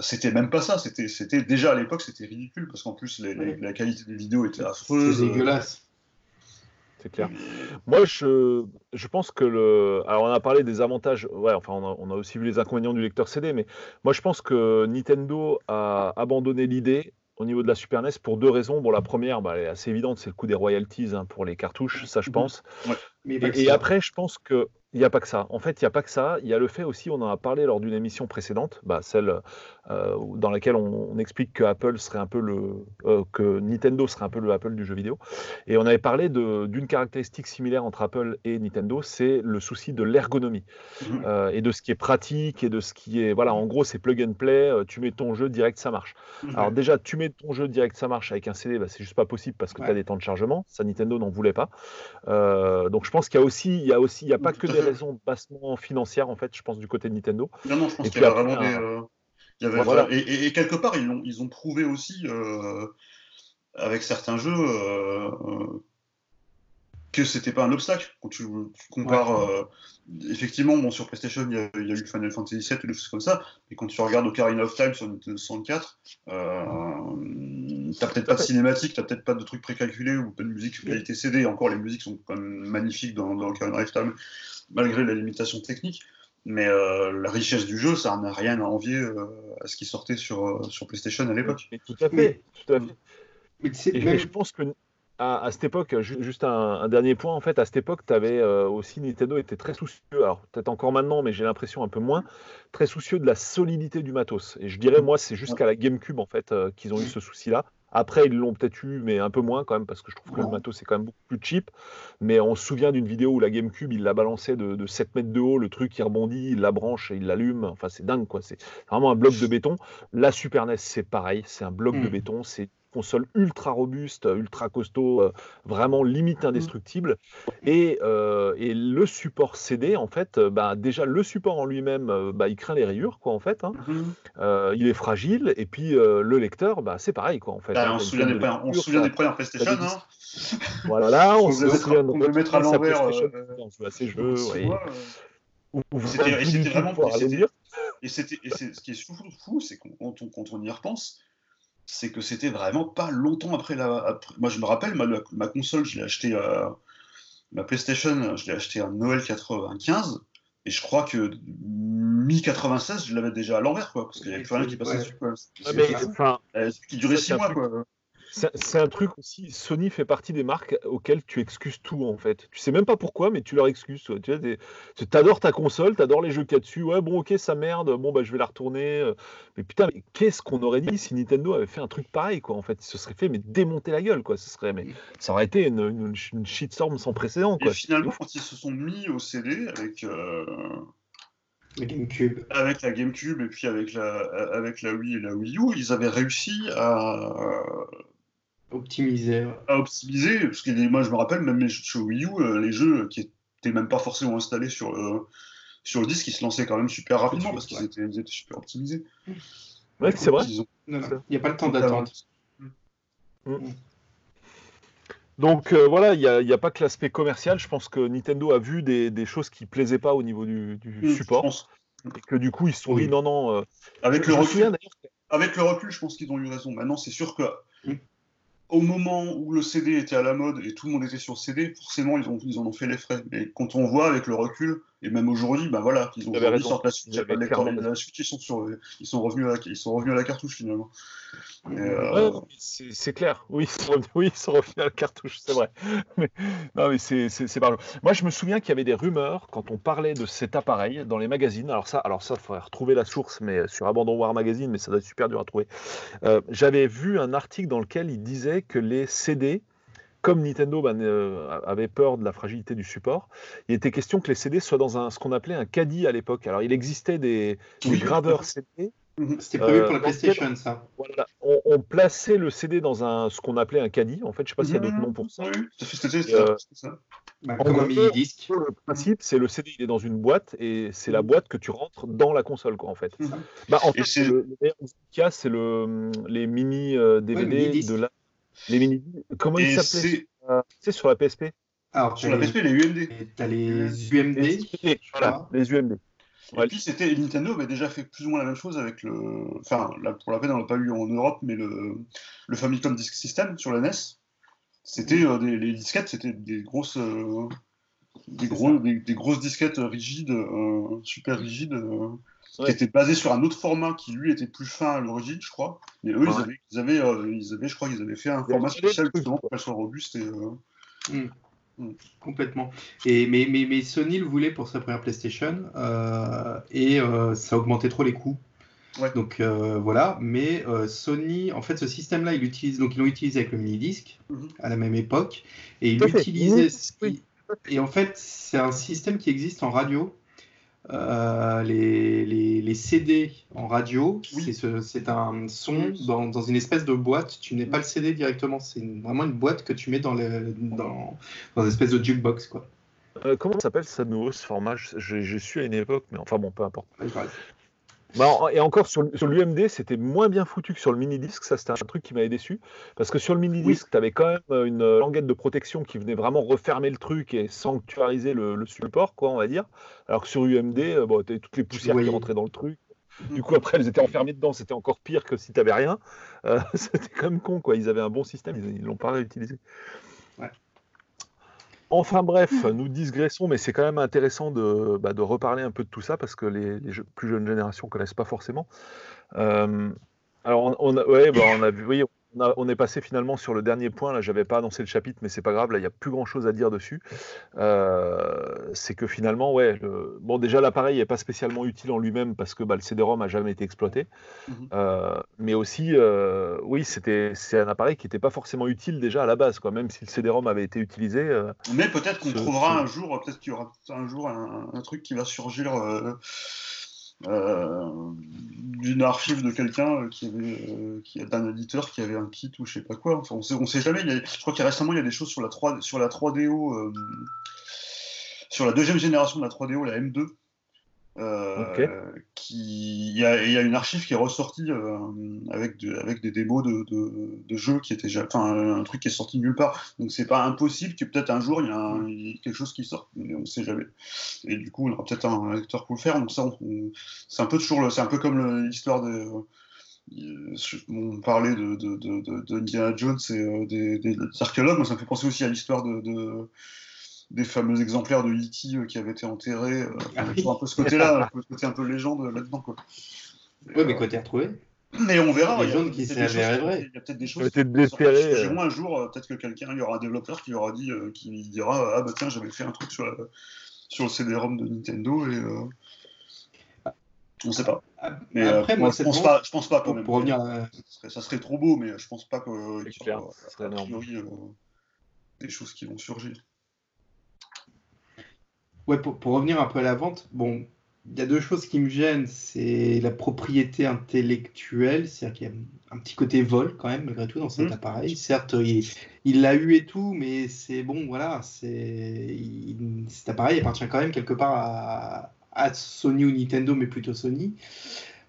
c'était même pas ça. C'était, c'était déjà à l'époque, c'était ridicule parce qu'en plus la qualité des vidéos était affreuse. C'est dégueulasse. c'est clair. Moi, je, je pense que le. Alors, on a parlé des avantages. Ouais, enfin, on a, on a aussi vu les inconvénients du lecteur CD, mais moi, je pense que Nintendo a abandonné l'idée au niveau de la Super NES pour deux raisons. Bon, la première, bah, elle est assez évidente, c'est le coût des royalties hein, pour les cartouches, ça, je pense. Mais pas que Et après, je pense que il n'y a pas que ça. En fait, il n'y a pas que ça. Il y a le fait aussi, on en a parlé lors d'une émission précédente, bah, celle euh, dans laquelle on, on explique que Apple serait un peu le, euh, que Nintendo serait un peu le Apple du jeu vidéo. Et on avait parlé d'une caractéristique similaire entre Apple et Nintendo, c'est le souci de l'ergonomie Mhm. euh, et de ce qui est pratique et de ce qui est, voilà, en gros, c'est plug and play. tu mets ton jeu direct, ça marche. Alors déjà, tu mets ton jeu direct, ça marche avec un CD, bah, c'est juste pas possible parce que Ouais. tu as des temps de chargement. Ça, Nintendo n'en voulait pas. Donc je pense qu'il y a aussi, il y a aussi, il y a pas que des fait. raisons bassement financières en fait. Je pense du côté de Nintendo. Non, non, je pense Et qu'il y après, vraiment des. euh, il y avait Voilà. vra- et, et- et quelque part, ils ont, ils ont prouvé aussi, euh, avec certains jeux, euh, euh, que c'était pas un obstacle. Quand tu, tu compares. euh, effectivement, bon, sur PlayStation, il y, a, il y a eu Final Fantasy VII ou des choses comme ça. Mais quand tu regardes Ocarina of Time sur Nintendo 64, euh, t'as peut-être pas de cinématique, t'as peut-être pas de trucs précalculés ou pas de musique qualité CD. Et encore, les musiques sont quand même magnifiques dans, dans Ocarina of Time, malgré la limitation technique. Mais euh, la richesse du jeu, ça n'a rien à envier euh, à ce qui sortait sur, euh, sur PlayStation à l'époque. Mais tout à fait. Mais- tout à fait. Mais je pense que à, à cette époque, ju- juste un, un dernier point, en fait, à cette époque, tu avais aussi Nintendo était très soucieux, alors peut-être encore maintenant, mais j'ai l'impression un peu moins, très soucieux de la solidité du matos. Et je dirais, moi, c'est jusqu'à la GameCube, en fait, euh, qu'ils ont eu ce souci-là. Après, ils l'ont peut-être eu, mais un peu moins quand même, parce que je trouve que le matos c'est quand même beaucoup plus cheap. Mais on se souvient d'une vidéo où la GameCube, il l'a balancé de, de 7 mètres de haut, le truc il rebondit, il la branche et il l'allume. Enfin, c'est dingue, quoi. C'est vraiment un bloc de béton. La Super NES, c'est pareil, c'est un bloc de Mm. béton, c'est console ultra robuste, ultra costaud, euh, vraiment limite indestructible. Et, euh, et le support CD, en fait, euh, bah, déjà le support en lui-même, bah, il craint les rayures, quoi, en fait. hein. Euh, il est fragile, et puis le lecteur, bah, c'est pareil, quoi, en fait. Bah, on se souvient, des, de premières- on lecture, souvient des premières PlayStation. Hein. Voilà, là, [laughs] on On se souvient de on devait mettre à l'envers, on à ses jeux, ouais. C'était- vraiment et et. Et, ce qui est fou, fou c'est qu'on, quand, on, quand on y repense, c'est que c'était vraiment pas longtemps après la. après- moi, je me rappelle, ma, la- ma console, je l'ai acheté à. Ma PlayStation, je l'ai acheté à Noël 95. Et je crois que mi-96, je l'avais déjà à l'envers, quoi. Parce qu'il y avait plus rien qui passait Ouais. dessus, quoi. Ouais, mais, enfin, euh, qui durait ça, 6 c'est un mois, quoi. C'est un truc aussi, Sony fait partie des marques auxquelles tu excuses tout en fait. Tu sais même pas pourquoi, mais tu leur excuses. toi. Tu tu t'adores ta console, t'adores les jeux qu'il y a dessus. Ouais, bon, ok, ça merde. Bon, bah, je vais la retourner. Mais putain, mais qu'est-ce qu'on aurait dit si Nintendo avait fait un truc pareil, quoi. En fait, il se serait fait mais démonter la gueule, quoi. Ce serait, mais ça aurait été une, une, une shitstorm sans précédent, Et quoi. finalement, quand ils se sont mis au CD avec, euh, GameCube. avec la GameCube et puis avec la, avec la Wii et la Wii U, ils avaient réussi à, Optimisé. à optimiser, parce que moi je me rappelle, même les jeux sur Wii U, euh, les jeux qui étaient même pas forcément installés sur le, sur le disque, ils se lançaient quand même super rapidement parce qu'ils étaient, super optimisés. Ouais, c'est vrai. Ils ont- Non, non, Il n'y a pas le temps d'attente. Donc euh, voilà, il n'y a, il y a pas que l'aspect commercial. Je pense que Nintendo a vu des, des choses qui plaisaient pas au niveau du, du Mm, je support. pense. Et que du coup, ils se sont Oui. dit non, non. euh, Avec je le recul, souviens avec le recul, je pense qu'ils ont eu raison. Maintenant, c'est sûr que Mm. Au moment où le CD était à la mode et tout le monde était sur CD, forcément, ils, ont, ils en ont fait les frais. Mais quand on voit avec le recul, et même aujourd'hui, ben voilà, ils ont aujourd'hui sortent la de suite, ils sont, sur, ils, sont revenus à la, ils sont revenus à la cartouche finalement. Euh, Ouais, c'est clair. Oui, ils sont revenus, oui, ils sont revenus à la cartouche, c'est vrai. [laughs] Mais, non, mais c'est pas Moi, je me souviens qu'il y avait des rumeurs quand on parlait de cet appareil dans les magazines. Alors ça, alors ça, faudrait retrouver la source, mais sur Abandon War Magazine, mais ça doit être super dur à trouver. Euh, J'avais vu un article dans lequel il disait que les CD, comme Nintendo ben, euh, avait peur de la fragilité du support, il était question que les CD soient dans un, ce qu'on appelait un caddie à l'époque. Alors, il existait des, graveurs CD C'était prévu Euh, pour la dans PlayStation, ça. voilà, on, on plaçait le CD dans un ce qu'on appelait un caddie. En fait, je sais pas s'il y a d'autres noms pour ça. Oui, c'était Euh, ça. Bah, comme un mini-disque. Le principe, c'est le CD, il est dans une boîte et c'est la boîte que tu rentres dans la console, quoi, en fait. Mhm. Bah, en Et fait, c'est- le, meilleur c'est les mini euh, DVD mini-disques. de la. Les mini. Comment ils s'appelaient c'est euh, Tu sais, sur la PSP Alors, sur la PSP, les UMD. t'as les UMD. UMD, Voilà, les UMD. Et puis c'était Nintendo avait déjà fait plus ou moins la même chose avec le, enfin là, pour la peine on l'a pas eu en Europe, mais le, le Famicom Disk System sur la NES. C'était des, les disquettes, c'était des grosses, des, gros, des, grosses disquettes rigides, super rigides, qui étaient basées sur un autre format qui lui était plus fin à l'origine, je crois. Mais eux, ils, avaient, ils, avaient, ils, avaient, je crois qu'ils avaient fait un format spécial justement pour qu'elle soit robuste et. Mm. Mm. Complètement. Et, mais, mais, mais, Sony le voulait pour sa première PlayStation euh, et euh, ça augmentait trop les coûts. Donc euh, voilà, mais Sony, en fait, ce système-là, il utilise, donc ils l'ont utilisé avec le mini disque mm-hmm. à la même époque, et il l'utilisait. Et en fait, c'est un système qui existe en radio euh, les, les, CD en radio, c'est un son dans, dans, une espèce de boîte. Tu n'es pas le CD directement, c'est vraiment une boîte que tu mets dans, le, dans, dans une espèce de jukebox. Quoi. Euh, comment ça s'appelle ça nouveau ce format? J'ai su à une époque, mais enfin bon, peu importe. Bah, et encore sur, sur l'UMD, c'était moins bien foutu que sur le mini-disque. Ça, c'était un truc qui m'avait déçu. Parce que sur le mini-disque, tu avais quand même euh, une euh, languette de protection qui venait vraiment refermer le truc et sanctuariser le, support, quoi, on va dire. Alors que sur UMD, euh, bon, tu avais toutes les poussières qui rentraient dans le truc. Du coup, après, elles étaient enfermées dedans. C'était encore pire que si tu n'avais rien. [laughs] c'était quand même con, quoi. Ils avaient un bon système, ils l'ont pas réutilisé. Ouais. Enfin bref, nous digressons, mais c'est quand même intéressant de, bah, reparler un peu de tout ça parce que les, plus jeunes générations connaissent pas forcément. Euh, alors, on, a, bah, oui, on, est passé finalement sur le dernier point. Là, j'avais pas annoncé le chapitre, mais c'est pas grave. Là, il n'y a plus grand chose à dire dessus. Euh, c'est que finalement, ouais, bon, déjà l'appareil n'est pas spécialement utile en lui-même parce que bah, le CD-ROM a jamais été exploité. Mhm. Euh, mais aussi, euh, oui, c'était c'est un appareil qui n'était pas forcément utile déjà à la base, quoi. Même si le CD-ROM avait été utilisé. mais peut-être qu'on trouvera un jour, peut-être qu'il y aura un jour un, un, truc qui va surgir d'une archive de quelqu'un euh, qui avait euh, d'un éditeur qui avait un kit ou je sais pas quoi. Enfin, on sait, on sait jamais. je crois qu'il récemment il y a des choses sur la 3 sur la 3DO sur la deuxième génération de la 3DO, la M2, euh, il y, a, y, une archive qui est ressortie euh, avec, des démos de, jeux qui étaient enfin un truc qui est sorti nulle part. Donc c'est pas impossible que peut-être un jour il y, a quelque chose qui sorte, mais on sait jamais. Et du coup on aura peut-être un lecteur pour le faire. Donc ça, c'est un peu comme l'histoire de on parlait de, de, Indiana Jones et euh, des, des, archéologues, ça me fait penser aussi à l'histoire de, des fameux exemplaires de E.T. Euh, qui avaient été enterrés. Euh, ah un peu ce côté-là, [laughs] un côté un peu légende euh, là-dedans. Quoi. Ouais, mais quoi t'es retrouvé? Mais on verra. Il y a, qui Il y a peut-être des choses. Peut-être moi un jour, peut-être que quelqu'un, il y aura un développeur qui aura dit, qui dira, ah bah tiens, j'avais fait un truc sur, sur le CD-ROM de Nintendo et euh... on sait pas. Ah, mais Après, moi, je pense pas, je pense pas quand même. Pour revenir, ça, serait, trop beau, mais je pense pas qu'il y aura a priori des choses qui vont surgir. Ouais, pour, revenir un peu à la vente, bon, il y a deux choses qui me gênent. C'est la propriété intellectuelle, c'est-à-dire qu'il y a un petit côté vol quand même, malgré tout, dans cet mmh. appareil. Certes, il l'a eu et tout, mais c'est bon, voilà, c'est cet appareil appartient quand même quelque part à, à Sony ou Nintendo, mais plutôt Sony.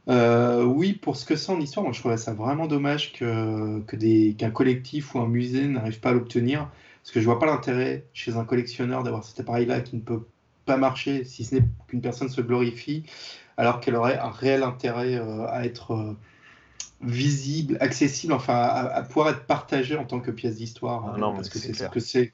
Euh, oui, pour ce que c'est en histoire, moi je trouvais ça vraiment dommage que, que qu'un collectif ou un musée n'arrive pas à l'obtenir. Parce que je vois pas l'intérêt chez un collectionneur d'avoir cet appareil-là qui ne peut pas marcher si ce n'est qu'une personne se glorifie, alors qu'elle aurait un réel intérêt euh, à être euh, visible, accessible, enfin à, pouvoir être partagée en tant que pièce d'histoire. Ah non, parce que c'est ce que c'est.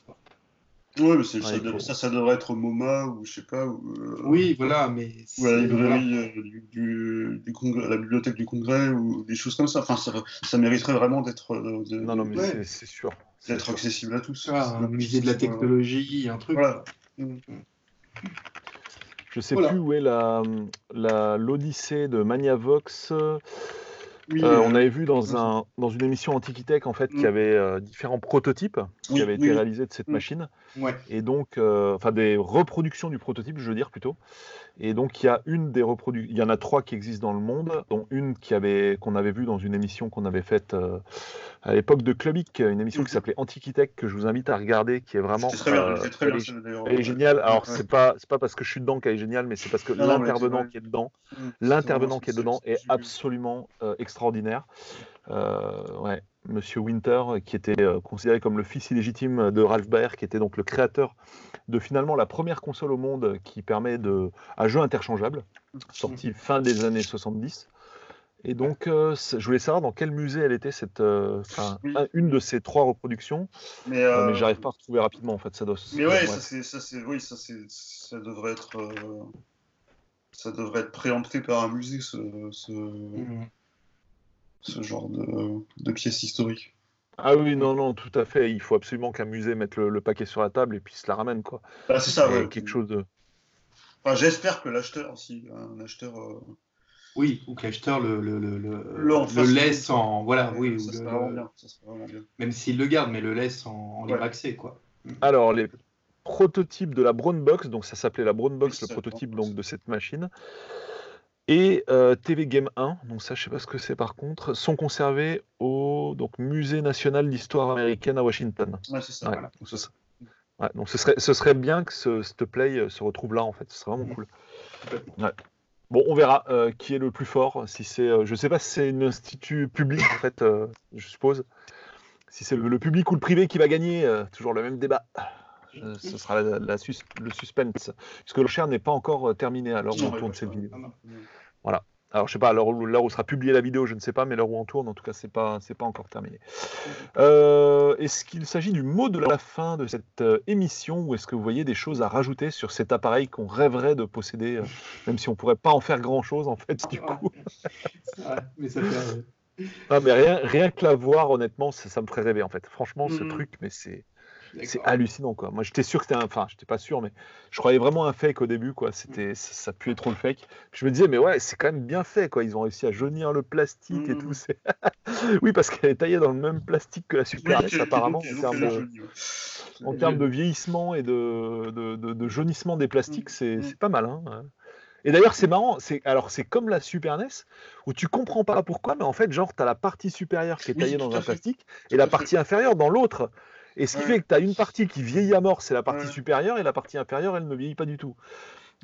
Ouais, mais ça, ça, ça, devrait être MoMA ou je sais pas. Euh, oui, voilà, mais. Ou à la librairie du, du, congrès, la bibliothèque du congrès ou des choses comme ça. Enfin, ça, mériterait vraiment d'être. non, non, mais c'est sûr. D'être accessible à tous. un musée de la technologie, un truc. Voilà. Mm. Mm. Je sais plus où est la l'Odyssée de Maniavox. Euh, on avait vu dans, un, dans une émission Antiquitech en fait qu'il y mm. avait euh, différents prototypes qui avaient été réalisés de cette mm. machine. Et donc, euh, enfin des reproductions du prototype, je veux dire plutôt. Et donc, il y a une des reproductions, il y en a trois qui existent dans le monde, dont une avait qu'on avait vue dans une émission qu'on avait faite euh, à l'époque de Clubic, une émission qui s'appelait Antiquitech que je vous invite à regarder, qui est vraiment très bien, euh, très bien, elle, est, géniale. Alors, c'est pas c'est pas parce que je suis dedans qu'elle est géniale, mais c'est parce que l'intervenant qui est dedans, mm. l'intervenant qui est dedans est absolument euh, extraordinaire. ouais. Monsieur Winter, qui était euh, considéré comme le fils illégitime de Ralph Baer, qui était donc le créateur de finalement la première console au monde qui permet de, à jeu interchangeable, sorti fin des années 70. Et donc, euh, je voulais savoir dans quel musée elle était, cette, euh, Oui. un- une de ces trois reproductions, Mais, euh, mais j'arrive pas à retrouver rapidement en fait. Ça doit. Mais ouais, ouais, ouais. ça c'est, ça c'est, oui, ça c'est, ça devrait être, euh, ça devrait être préempté par un musée ce, ce, Mhm. Ce genre de, de pièces historiques. Ah oui, non, non, tout à fait. Il faut absolument qu'un musée mette le, le paquet sur la table et puis se la ramène quoi. Ah, c'est ça, ouais. quelque chose de. Enfin, j'espère que l'acheteur aussi, un acheteur. euh, Oui, ou que l'acheteur le, le, le, le, laisse en. Voilà, oui, ou ça vraiment bien. Ça serait vraiment bien. même s'il le garde, mais le laisse en, en libre Ouais. accès, quoi. Alors les prototypes de la Brown Box, donc ça s'appelait la Brown Box, Oui, le prototype donc de cette machine, et euh, TV Game 1, donc ça je sais pas ce que c'est par contre, sont conservés au donc musée national d'histoire américaine à Washington. Ouais, c'est ça. Ouais, voilà. donc ce serait, ouais, donc ce serait, ce serait bien que ce, cette play euh, se retrouve là en fait, ce serait vraiment Mhm. cool. Bon, on verra euh, qui est le plus fort. Si c'est, euh, je sais pas si c'est un institut public en fait, je suppose. Si c'est le, le public ou le privé qui va gagner, toujours le même débat. Euh, ce sera la- la sus- le suspense, puisque l'enchère n'est pas encore euh, terminée à l'heure où on tourne cette vidéo. Ah non. Alors, je sais pas, à l'heure où, sera publiée la vidéo, je ne sais pas, mais l'heure où on tourne, en tout cas, c'est pas, c'est pas encore terminé. Euh, est-ce qu'il s'agit du mot de la fin de cette euh, émission, ou est-ce que vous voyez des choses à rajouter sur cet appareil qu'on rêverait de posséder, euh, même si on pourrait pas en faire grand-chose, en fait, du coup? [laughs] Vrai, mais ça fait. Non, mais rien, rien que la voir, honnêtement, ça, ça me ferait rêver, en fait. Franchement, ce Mhm. truc, mais c'est... C'est hallucinant quoi. Moi j'étais sûr que c'était un. Enfin, j'étais pas sûr, mais je croyais vraiment un fake au début quoi. C'était, ça, ça puait trop le fake. Je me disais, mais ouais, c'est quand même bien fait quoi. Ils ont réussi à jaunir le plastique et tout. c'est- [laughs] oui, parce qu'elle est taillée dans le même plastique que la Super Oui, NES apparemment en termes de, joli, ouais. en termes de vieillissement et de, de, jaunissement des plastiques, c'est, Mhm. c'est pas mal. hein. Et d'ailleurs, c'est marrant. C'est alors c'est comme la Super NES où tu comprends pas pourquoi, mais en fait, genre, tu as la partie supérieure qui est taillée dans un fait. plastique Tout et la fait. partie inférieure dans l'autre. Et ce qui Ouais. fait que tu as une partie qui vieillit à mort, c'est la partie Ouais. supérieure, et la partie inférieure, elle ne vieillit pas du tout.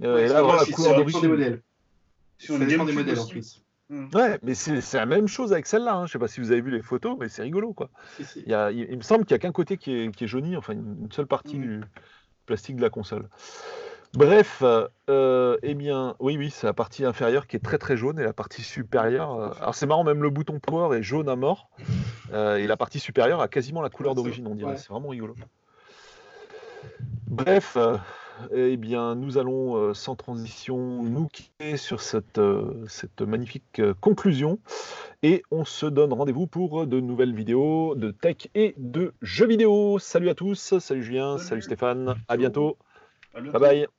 Euh, Ouais, et là, voilà, couleur dépend des modèles. Sur dépend des modèles en plus. Mm. Ouais, mais c'est la même chose avec celle-là. Hein. Je sais pas si vous avez vu les photos, mais c'est rigolo, quoi. Si, si. Il, y a- il- il me semble qu'il n'y a qu'un côté qui est, qui est jauni, enfin une, une seule partie Mm. du plastique de la console. Bref, euh, eh bien, oui, oui, c'est la partie inférieure qui est très très jaune et la partie supérieure. euh, alors c'est marrant, même le bouton power est jaune à mort euh, et la partie supérieure a quasiment la couleur d'origine, on dirait. ouais. C'est vraiment rigolo. Bref, euh, eh bien, nous allons euh, sans transition nous quitter sur cette, euh, cette magnifique euh, conclusion et on se donne rendez-vous pour de nouvelles vidéos de tech et de jeux vidéo. Salut à tous, salut Julien, salut, Salut. Stéphane, à bientôt, À bientôt. bye bye.